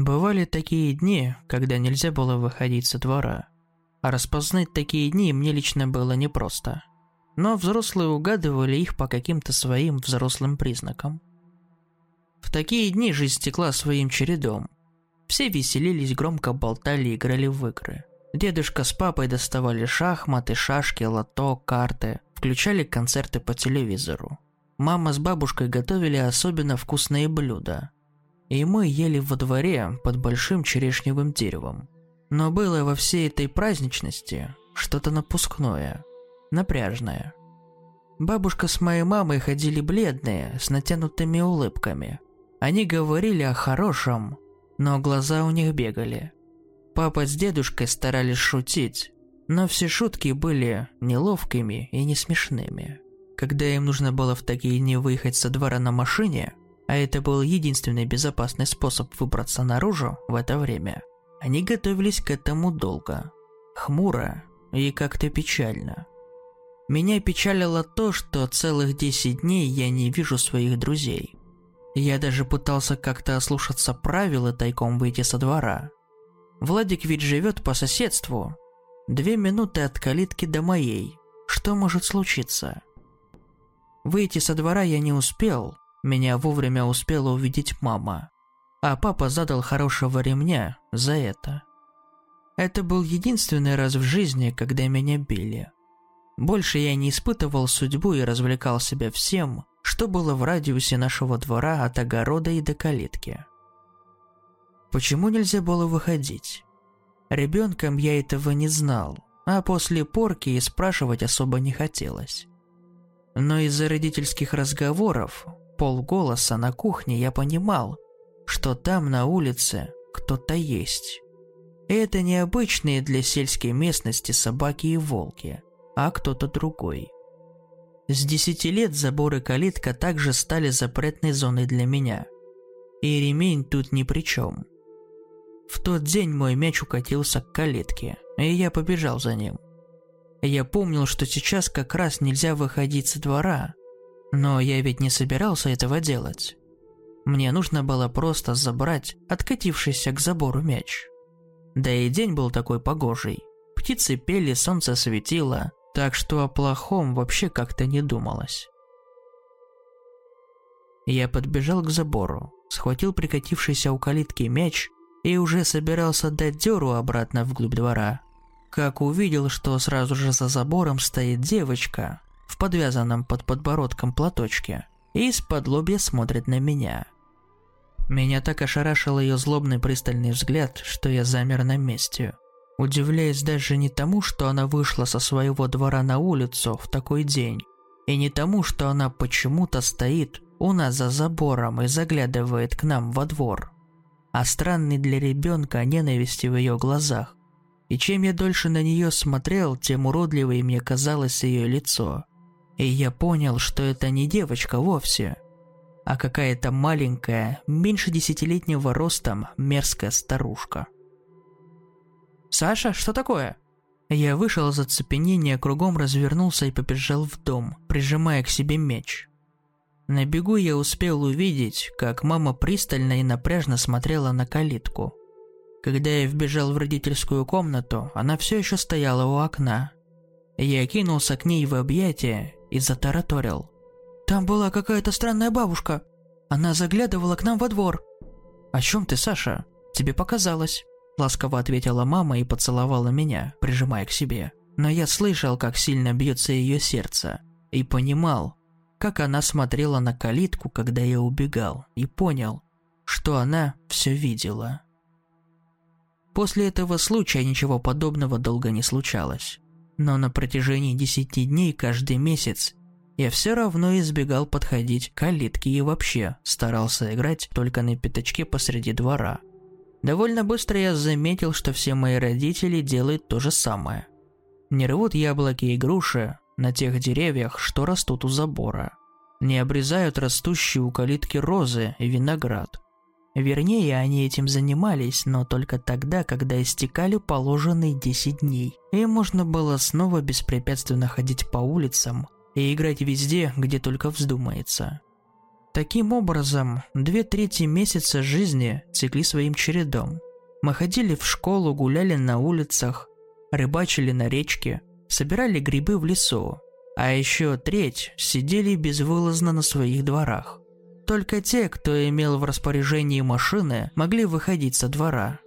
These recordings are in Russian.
Бывали такие дни, когда нельзя было выходить со двора. А распознать такие дни мне лично было непросто. Но взрослые угадывали их по каким-то своим взрослым признакам. В такие дни жизнь стекла своим чередом. Все веселились, громко болтали играли в игры. Дедушка с папой доставали шахматы, шашки, лото, карты, включали концерты по телевизору. Мама с бабушкой готовили особенно вкусные блюда. И мы ели во дворе под большим черешневым деревом. Но было во всей этой праздничности что-то напускное, напряжное. Бабушка с моей мамой ходили бледные, с натянутыми улыбками. Они говорили о хорошем, но глаза у них бегали. Папа с дедушкой старались шутить, но все шутки были неловкими и не смешными. Когда им нужно было в такие дни выехать со двора на машине, а это был единственный безопасный способ выбраться наружу в это время, они готовились к этому долго, хмуро и как-то печально. Меня печалило то, что целых 10 дней я не вижу своих друзей. Я даже пытался как-то ослушаться правил и тайком выйти со двора. Владик ведь живет по соседству. Две минуты от калитки до моей. Что может случиться? Выйти со двора я не успел. Меня вовремя успела увидеть мама. А папа задал хорошего ремня за это. Это был единственный раз в жизни, когда меня били. Больше я не испытывал судьбу и развлекал себя всем, что было в радиусе нашего двора от огорода и до калитки. Почему нельзя было выходить? Ребенком я этого не знал, а после порки и спрашивать особо не хотелось. Но из-за родительских разговоров, полголоса на кухне я понимал, что там на улице кто-то есть. И это необычные для сельской местности собаки и волки, а кто-то другой. С десяти лет заборы калитка также стали запретной зоной для меня. И ремень тут ни при чем. В тот день мой мяч укатился к калитке, и я побежал за ним. Я помнил, что сейчас как раз нельзя выходить со двора, но я ведь не собирался этого делать. Мне нужно было просто забрать откатившийся к забору мяч. Да и день был такой погожий. Птицы пели, солнце светило, так что о плохом вообще как-то не думалось. Я подбежал к забору, схватил прикатившийся у калитки мяч и уже собирался дать дёру обратно вглубь двора, как увидел, что сразу же за забором стоит девочка в подвязанном под подбородком платочке и из-под лобья смотрит на меня. Меня так ошарашил ее злобный пристальный взгляд, что я замер на месте, удивляясь даже не тому, что она вышла со своего двора на улицу в такой день, и не тому, что она почему-то стоит у нас за забором и заглядывает к нам во двор а странной для ребенка ненависти в ее глазах. И чем я дольше на нее смотрел, тем уродливее мне казалось ее лицо. И я понял, что это не девочка вовсе, а какая-то маленькая, меньше десятилетнего ростом, мерзкая старушка. «Саша, что такое?» Я вышел из оцепенения, кругом развернулся и побежал в дом, прижимая к себе меч. На бегу я успел увидеть, как мама пристально и напряжно смотрела на калитку. Когда я вбежал в родительскую комнату, она все еще стояла у окна. Я кинулся к ней в объятия и затараторил. «Там была какая-то странная бабушка. Она заглядывала к нам во двор». «О чем ты, Саша? Тебе показалось?» Ласково ответила мама и поцеловала меня, прижимая к себе. Но я слышал, как сильно бьется ее сердце, и понимал, как она смотрела на калитку, когда я убегал, и понял, что она все видела. После этого случая ничего подобного долго не случалось. Но на протяжении десяти дней каждый месяц я все равно избегал подходить к калитке и вообще старался играть только на пятачке посреди двора. Довольно быстро я заметил, что все мои родители делают то же самое. Не рвут яблоки и груши, на тех деревьях, что растут у забора. Не обрезают растущие у калитки розы и виноград. Вернее, они этим занимались, но только тогда, когда истекали положенные 10 дней. И можно было снова беспрепятственно ходить по улицам и играть везде, где только вздумается. Таким образом, две трети месяца жизни текли своим чередом. Мы ходили в школу, гуляли на улицах, рыбачили на речке, собирали грибы в лесу, а еще треть сидели безвылазно на своих дворах. Только те, кто имел в распоряжении машины, могли выходить со двора.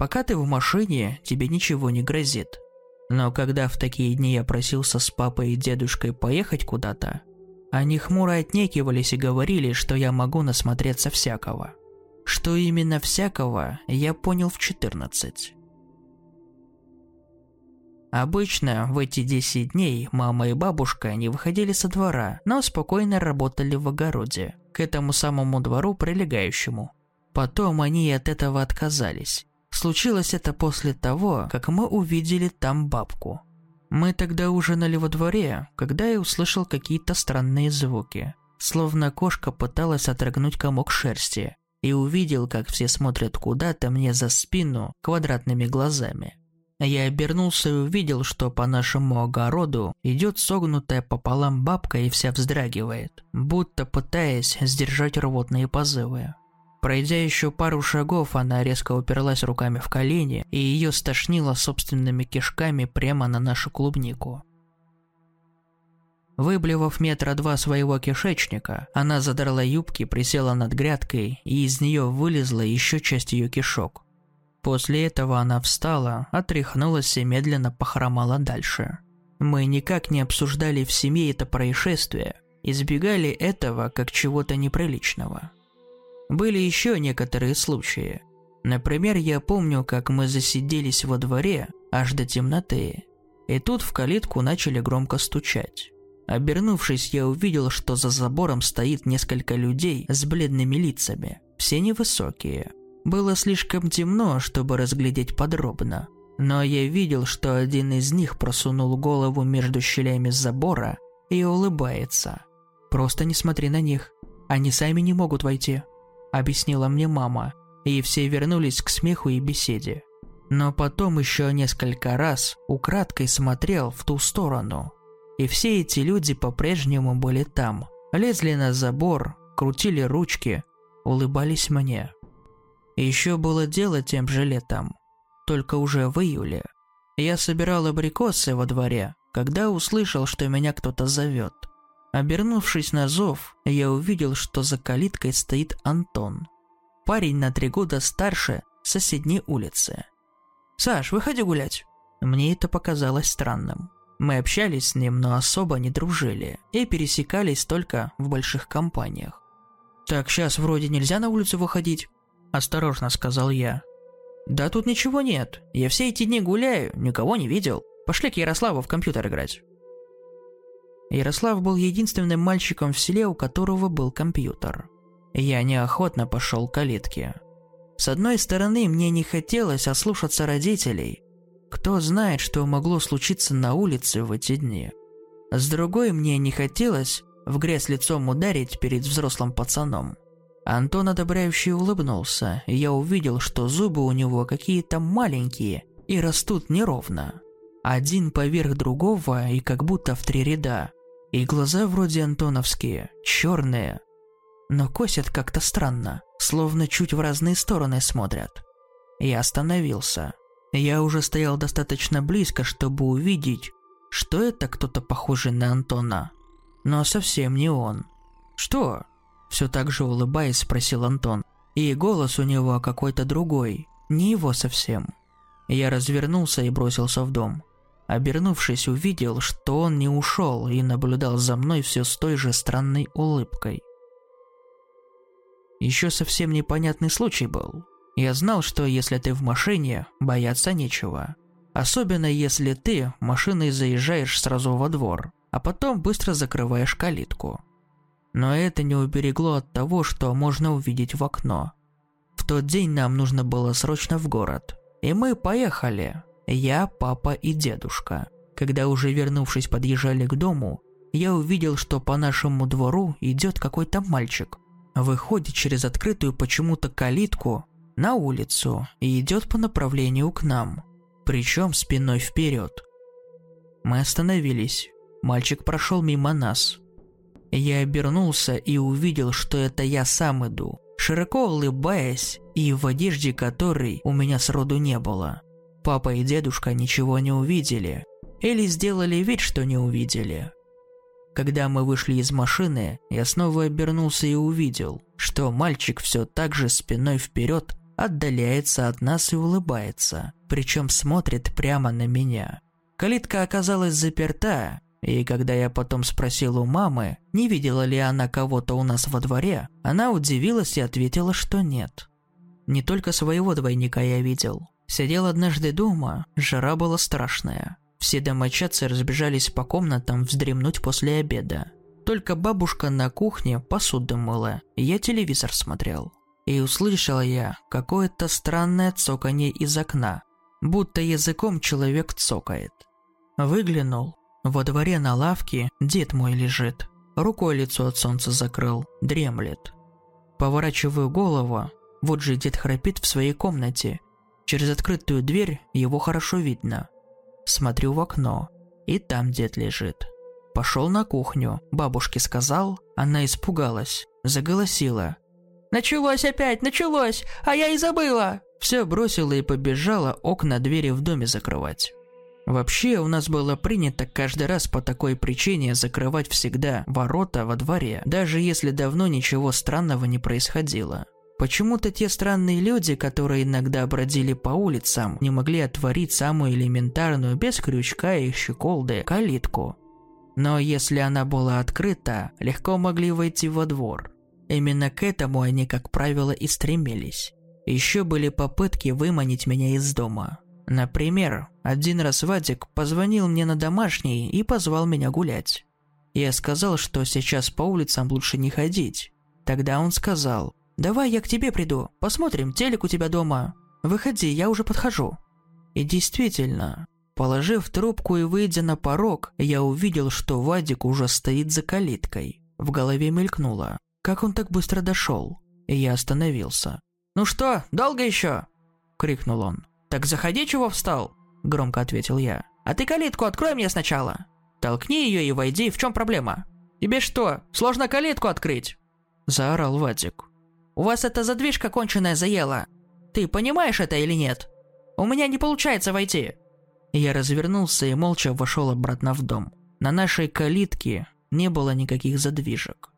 Пока ты в машине, тебе ничего не грозит. Но когда в такие дни я просился с папой и дедушкой поехать куда-то, они хмуро отнекивались и говорили, что я могу насмотреться всякого. Что именно всякого, я понял в 14. Обычно в эти 10 дней мама и бабушка не выходили со двора, но спокойно работали в огороде, к этому самому двору прилегающему. Потом они от этого отказались. Случилось это после того, как мы увидели там бабку. Мы тогда ужинали во дворе, когда я услышал какие-то странные звуки. Словно кошка пыталась отрыгнуть комок шерсти. И увидел, как все смотрят куда-то мне за спину квадратными глазами. Я обернулся и увидел, что по нашему огороду идет согнутая пополам бабка и вся вздрагивает, будто пытаясь сдержать рвотные позывы. Пройдя еще пару шагов, она резко уперлась руками в колени, и ее стошнило собственными кишками прямо на нашу клубнику. Выблевав метра два своего кишечника, она задрала юбки, присела над грядкой, и из нее вылезла еще часть ее кишок. После этого она встала, отряхнулась и медленно похромала дальше. Мы никак не обсуждали в семье это происшествие, избегали этого как чего-то неприличного. Были еще некоторые случаи. Например, я помню, как мы засиделись во дворе аж до темноты, и тут в калитку начали громко стучать. Обернувшись, я увидел, что за забором стоит несколько людей с бледными лицами, все невысокие. Было слишком темно, чтобы разглядеть подробно, но я видел, что один из них просунул голову между щелями забора и улыбается. «Просто не смотри на них, они сами не могут войти», – объяснила мне мама, и все вернулись к смеху и беседе. Но потом еще несколько раз украдкой смотрел в ту сторону. И все эти люди по-прежнему были там. Лезли на забор, крутили ручки, улыбались мне. Еще было дело тем же летом, только уже в июле. Я собирал абрикосы во дворе, когда услышал, что меня кто-то зовет. Обернувшись на зов, я увидел, что за калиткой стоит Антон. Парень на три года старше соседней улицы. «Саш, выходи гулять!» Мне это показалось странным. Мы общались с ним, но особо не дружили и пересекались только в больших компаниях. «Так, сейчас вроде нельзя на улицу выходить», – осторожно сказал я. «Да тут ничего нет. Я все эти дни гуляю, никого не видел. Пошли к Ярославу в компьютер играть». Ярослав был единственным мальчиком в селе, у которого был компьютер. Я неохотно пошел к калитке. С одной стороны, мне не хотелось ослушаться родителей. Кто знает, что могло случиться на улице в эти дни. С другой, мне не хотелось в грязь лицом ударить перед взрослым пацаном. Антон одобряюще улыбнулся, и я увидел, что зубы у него какие-то маленькие и растут неровно. Один поверх другого и как будто в три ряда. И глаза вроде антоновские, черные, но косят как-то странно, словно чуть в разные стороны смотрят. Я остановился. Я уже стоял достаточно близко, чтобы увидеть, что это кто-то похожий на Антона. Но совсем не он. «Что?» Все так же улыбаясь, спросил Антон. И голос у него какой-то другой, не его совсем. Я развернулся и бросился в дом. Обернувшись, увидел, что он не ушел и наблюдал за мной все с той же странной улыбкой. Еще совсем непонятный случай был. Я знал, что если ты в машине, бояться нечего. Особенно если ты машиной заезжаешь сразу во двор, а потом быстро закрываешь калитку. Но это не уберегло от того, что можно увидеть в окно. В тот день нам нужно было срочно в город. И мы поехали. Я, папа и дедушка. Когда уже вернувшись подъезжали к дому, я увидел, что по нашему двору идет какой-то мальчик. Выходит через открытую почему-то калитку на улицу и идет по направлению к нам. Причем спиной вперед. Мы остановились. Мальчик прошел мимо нас. Я обернулся и увидел, что это я сам иду, широко улыбаясь и в одежде которой у меня сроду не было. Папа и дедушка ничего не увидели, или сделали вид, что не увидели. Когда мы вышли из машины, я снова обернулся и увидел, что мальчик все так же спиной вперед отдаляется от нас и улыбается, причем смотрит прямо на меня. Калитка оказалась заперта, и когда я потом спросил у мамы, не видела ли она кого-то у нас во дворе, она удивилась и ответила, что нет. Не только своего двойника я видел. Сидел однажды дома, жара была страшная. Все домочадцы разбежались по комнатам вздремнуть после обеда. Только бабушка на кухне посуду мыла, и я телевизор смотрел. И услышал я какое-то странное цоканье из окна, будто языком человек цокает. Выглянул. Во дворе на лавке дед мой лежит. Рукой лицо от солнца закрыл, дремлет. Поворачиваю голову, вот же дед храпит в своей комнате. Через открытую дверь его хорошо видно. Смотрю в окно, и там дед лежит. Пошел на кухню, бабушке сказал, она испугалась, заголосила. «Началось опять, началось, а я и забыла!» Все бросила и побежала окна двери в доме закрывать. Вообще, у нас было принято каждый раз по такой причине закрывать всегда ворота во дворе, даже если давно ничего странного не происходило. Почему-то те странные люди, которые иногда бродили по улицам, не могли отворить самую элементарную, без крючка и щеколды, калитку. Но если она была открыта, легко могли войти во двор. Именно к этому они, как правило, и стремились. Еще были попытки выманить меня из дома. Например, один раз Вадик позвонил мне на домашний и позвал меня гулять. Я сказал, что сейчас по улицам лучше не ходить. Тогда он сказал, «Давай я к тебе приду, посмотрим, телек у тебя дома. Выходи, я уже подхожу». И действительно, положив трубку и выйдя на порог, я увидел, что Вадик уже стоит за калиткой. В голове мелькнуло, как он так быстро дошел. И я остановился. «Ну что, долго еще?» – крикнул он. «Так заходи, чего встал?» – громко ответил я. «А ты калитку открой мне сначала. Толкни ее и войди, в чем проблема?» «Тебе что, сложно калитку открыть?» – заорал Вадик. У вас эта задвижка конченая заела. Ты понимаешь это или нет? У меня не получается войти». Я развернулся и молча вошел обратно в дом. На нашей калитке не было никаких задвижек.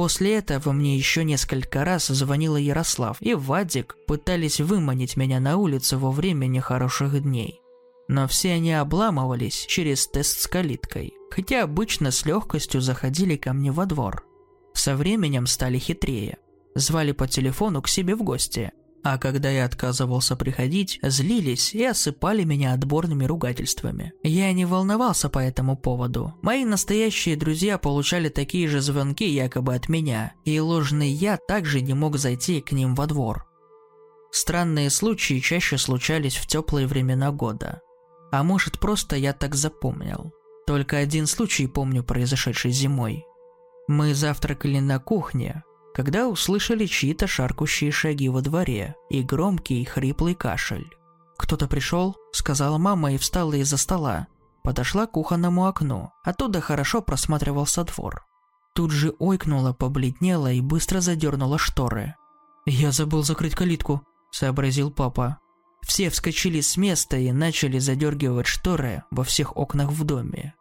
После этого мне еще несколько раз звонила Ярослав и Вадик пытались выманить меня на улицу во время нехороших дней. Но все они обламывались через тест с калиткой, хотя обычно с легкостью заходили ко мне во двор. Со временем стали хитрее. Звали по телефону к себе в гости. А когда я отказывался приходить, злились и осыпали меня отборными ругательствами. Я не волновался по этому поводу. Мои настоящие друзья получали такие же звонки якобы от меня, и ложный я также не мог зайти к ним во двор. Странные случаи чаще случались в теплые времена года. А может просто я так запомнил. Только один случай помню произошедший зимой. Мы завтракали на кухне, когда услышали чьи-то шаркущие шаги во дворе и громкий хриплый кашель. «Кто-то пришел?» – сказала мама и встала из-за стола. Подошла к кухонному окну, оттуда хорошо просматривался двор. Тут же ойкнула, побледнела и быстро задернула шторы. «Я забыл закрыть калитку», – сообразил папа. Все вскочили с места и начали задергивать шторы во всех окнах в доме.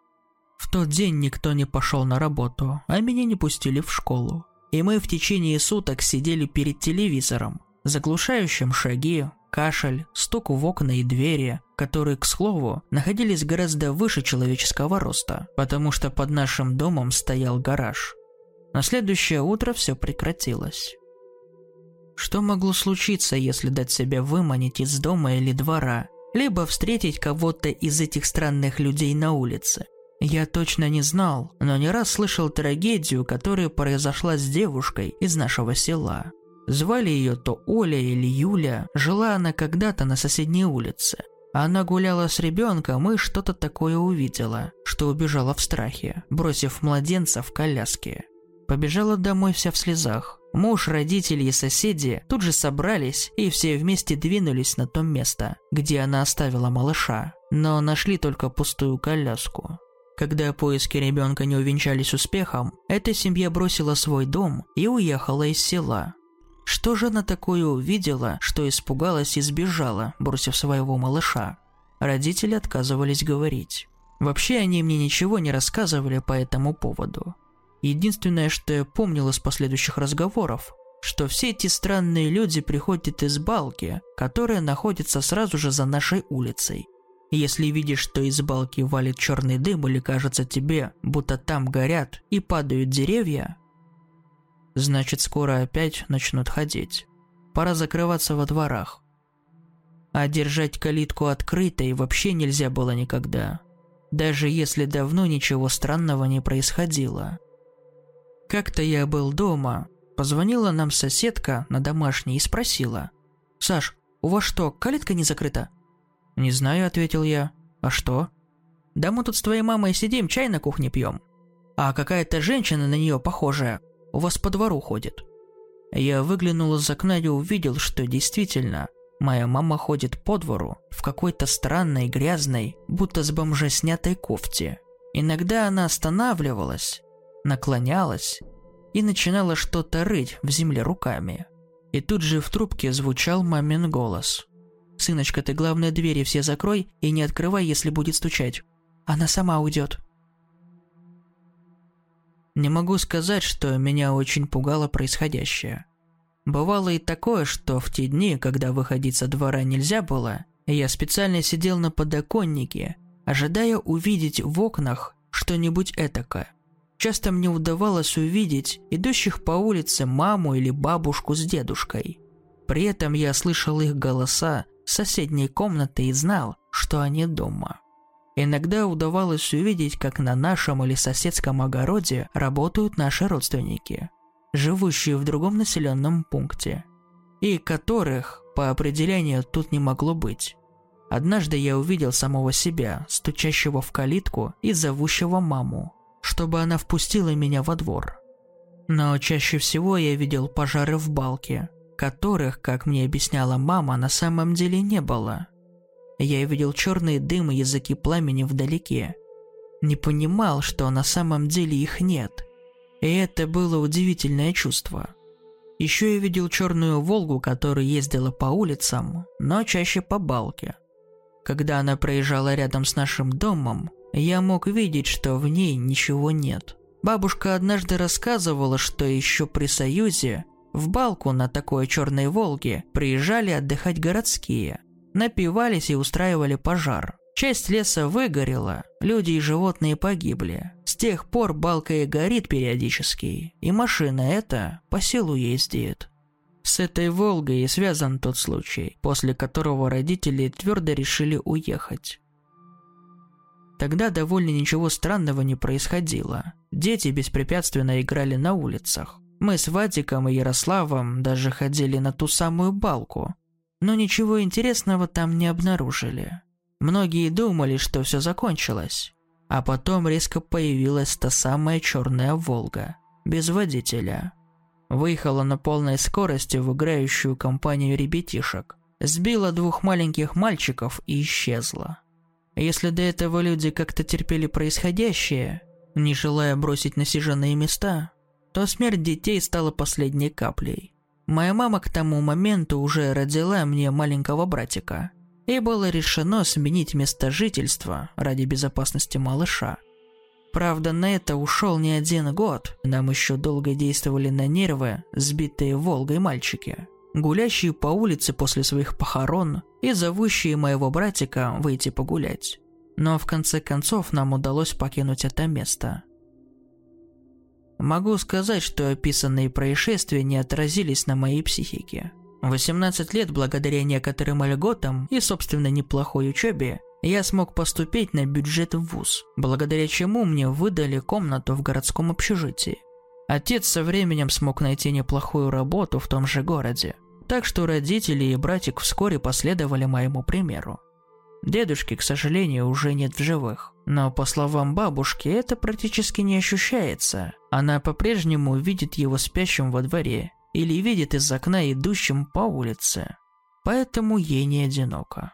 В тот день никто не пошел на работу, а меня не пустили в школу. И мы в течение суток сидели перед телевизором, заглушающим шаги, кашель, стук в окна и двери, которые, к слову, находились гораздо выше человеческого роста, потому что под нашим домом стоял гараж. На следующее утро все прекратилось. Что могло случиться, если дать себя выманить из дома или двора, либо встретить кого-то из этих странных людей на улице – я точно не знал, но не раз слышал трагедию, которая произошла с девушкой из нашего села. Звали ее то Оля или Юля, жила она когда-то на соседней улице. Она гуляла с ребенком и что-то такое увидела, что убежала в страхе, бросив младенца в коляске. Побежала домой вся в слезах. Муж, родители и соседи тут же собрались и все вместе двинулись на то место, где она оставила малыша, но нашли только пустую коляску. Когда поиски ребенка не увенчались успехом, эта семья бросила свой дом и уехала из села. Что же она такое увидела, что испугалась и сбежала, бросив своего малыша? Родители отказывались говорить. Вообще они мне ничего не рассказывали по этому поводу. Единственное, что я помнил из последующих разговоров, что все эти странные люди приходят из балки, которая находится сразу же за нашей улицей. Если видишь, что из балки валит черный дым или кажется тебе, будто там горят и падают деревья, значит скоро опять начнут ходить. Пора закрываться во дворах. А держать калитку открытой вообще нельзя было никогда, даже если давно ничего странного не происходило. Как-то я был дома, позвонила нам соседка на домашний и спросила. «Саш, у вас что, калитка не закрыта?» «Не знаю», — ответил я. «А что?» «Да мы тут с твоей мамой сидим, чай на кухне пьем. А какая-то женщина на нее похожая у вас по двору ходит». Я выглянул из окна и увидел, что действительно, моя мама ходит по двору в какой-то странной, грязной, будто с бомжа снятой кофте. Иногда она останавливалась, наклонялась и начинала что-то рыть в земле руками. И тут же в трубке звучал мамин голос. «Сыночка, ты главное двери все закрой и не открывай, если будет стучать. Она сама уйдет». Не могу сказать, что меня очень пугало происходящее. Бывало и такое, что в те дни, когда выходить со двора нельзя было, я специально сидел на подоконнике, ожидая увидеть в окнах что-нибудь этакое. Часто мне удавалось увидеть идущих по улице маму или бабушку с дедушкой. При этом я слышал их голоса соседней комнаты и знал, что они дома. Иногда удавалось увидеть, как на нашем или соседском огороде работают наши родственники, живущие в другом населенном пункте, и которых, по определению, тут не могло быть. Однажды я увидел самого себя, стучащего в калитку и зовущего маму чтобы она впустила меня во двор. Но чаще всего я видел пожары в балке, которых, как мне объясняла мама, на самом деле не было. Я видел черные дым и языки пламени вдалеке. Не понимал, что на самом деле их нет. И это было удивительное чувство. Еще я видел черную «Волгу», которая ездила по улицам, но чаще по балке. Когда она проезжала рядом с нашим домом, я мог видеть, что в ней ничего нет. Бабушка однажды рассказывала, что еще при Союзе в Балку на такой черной Волге приезжали отдыхать городские. Напивались и устраивали пожар. Часть леса выгорела, люди и животные погибли. С тех пор Балка и горит периодически, и машина эта по селу ездит. С этой Волгой и связан тот случай, после которого родители твердо решили уехать. Тогда довольно ничего странного не происходило. Дети беспрепятственно играли на улицах. Мы с Вадиком и Ярославом даже ходили на ту самую балку. Но ничего интересного там не обнаружили. Многие думали, что все закончилось. А потом резко появилась та самая черная «Волга», без водителя. Выехала на полной скорости в играющую компанию ребятишек, сбила двух маленьких мальчиков и исчезла. Если до этого люди как-то терпели происходящее, не желая бросить насиженные места, то смерть детей стала последней каплей. Моя мама к тому моменту уже родила мне маленького братика, и было решено сменить место жительства ради безопасности малыша. Правда, на это ушел не один год, нам еще долго действовали на нервы сбитые Волгой мальчики гулящие по улице после своих похорон и зовущие моего братика выйти погулять. Но в конце концов нам удалось покинуть это место. Могу сказать, что описанные происшествия не отразились на моей психике. 18 лет благодаря некоторым льготам и, собственно, неплохой учебе, я смог поступить на бюджет в ВУЗ, благодаря чему мне выдали комнату в городском общежитии. Отец со временем смог найти неплохую работу в том же городе, так что родители и братик вскоре последовали моему примеру. Дедушки, к сожалению, уже нет в живых. Но, по словам бабушки, это практически не ощущается. Она по-прежнему видит его спящим во дворе или видит из окна идущим по улице. Поэтому ей не одиноко.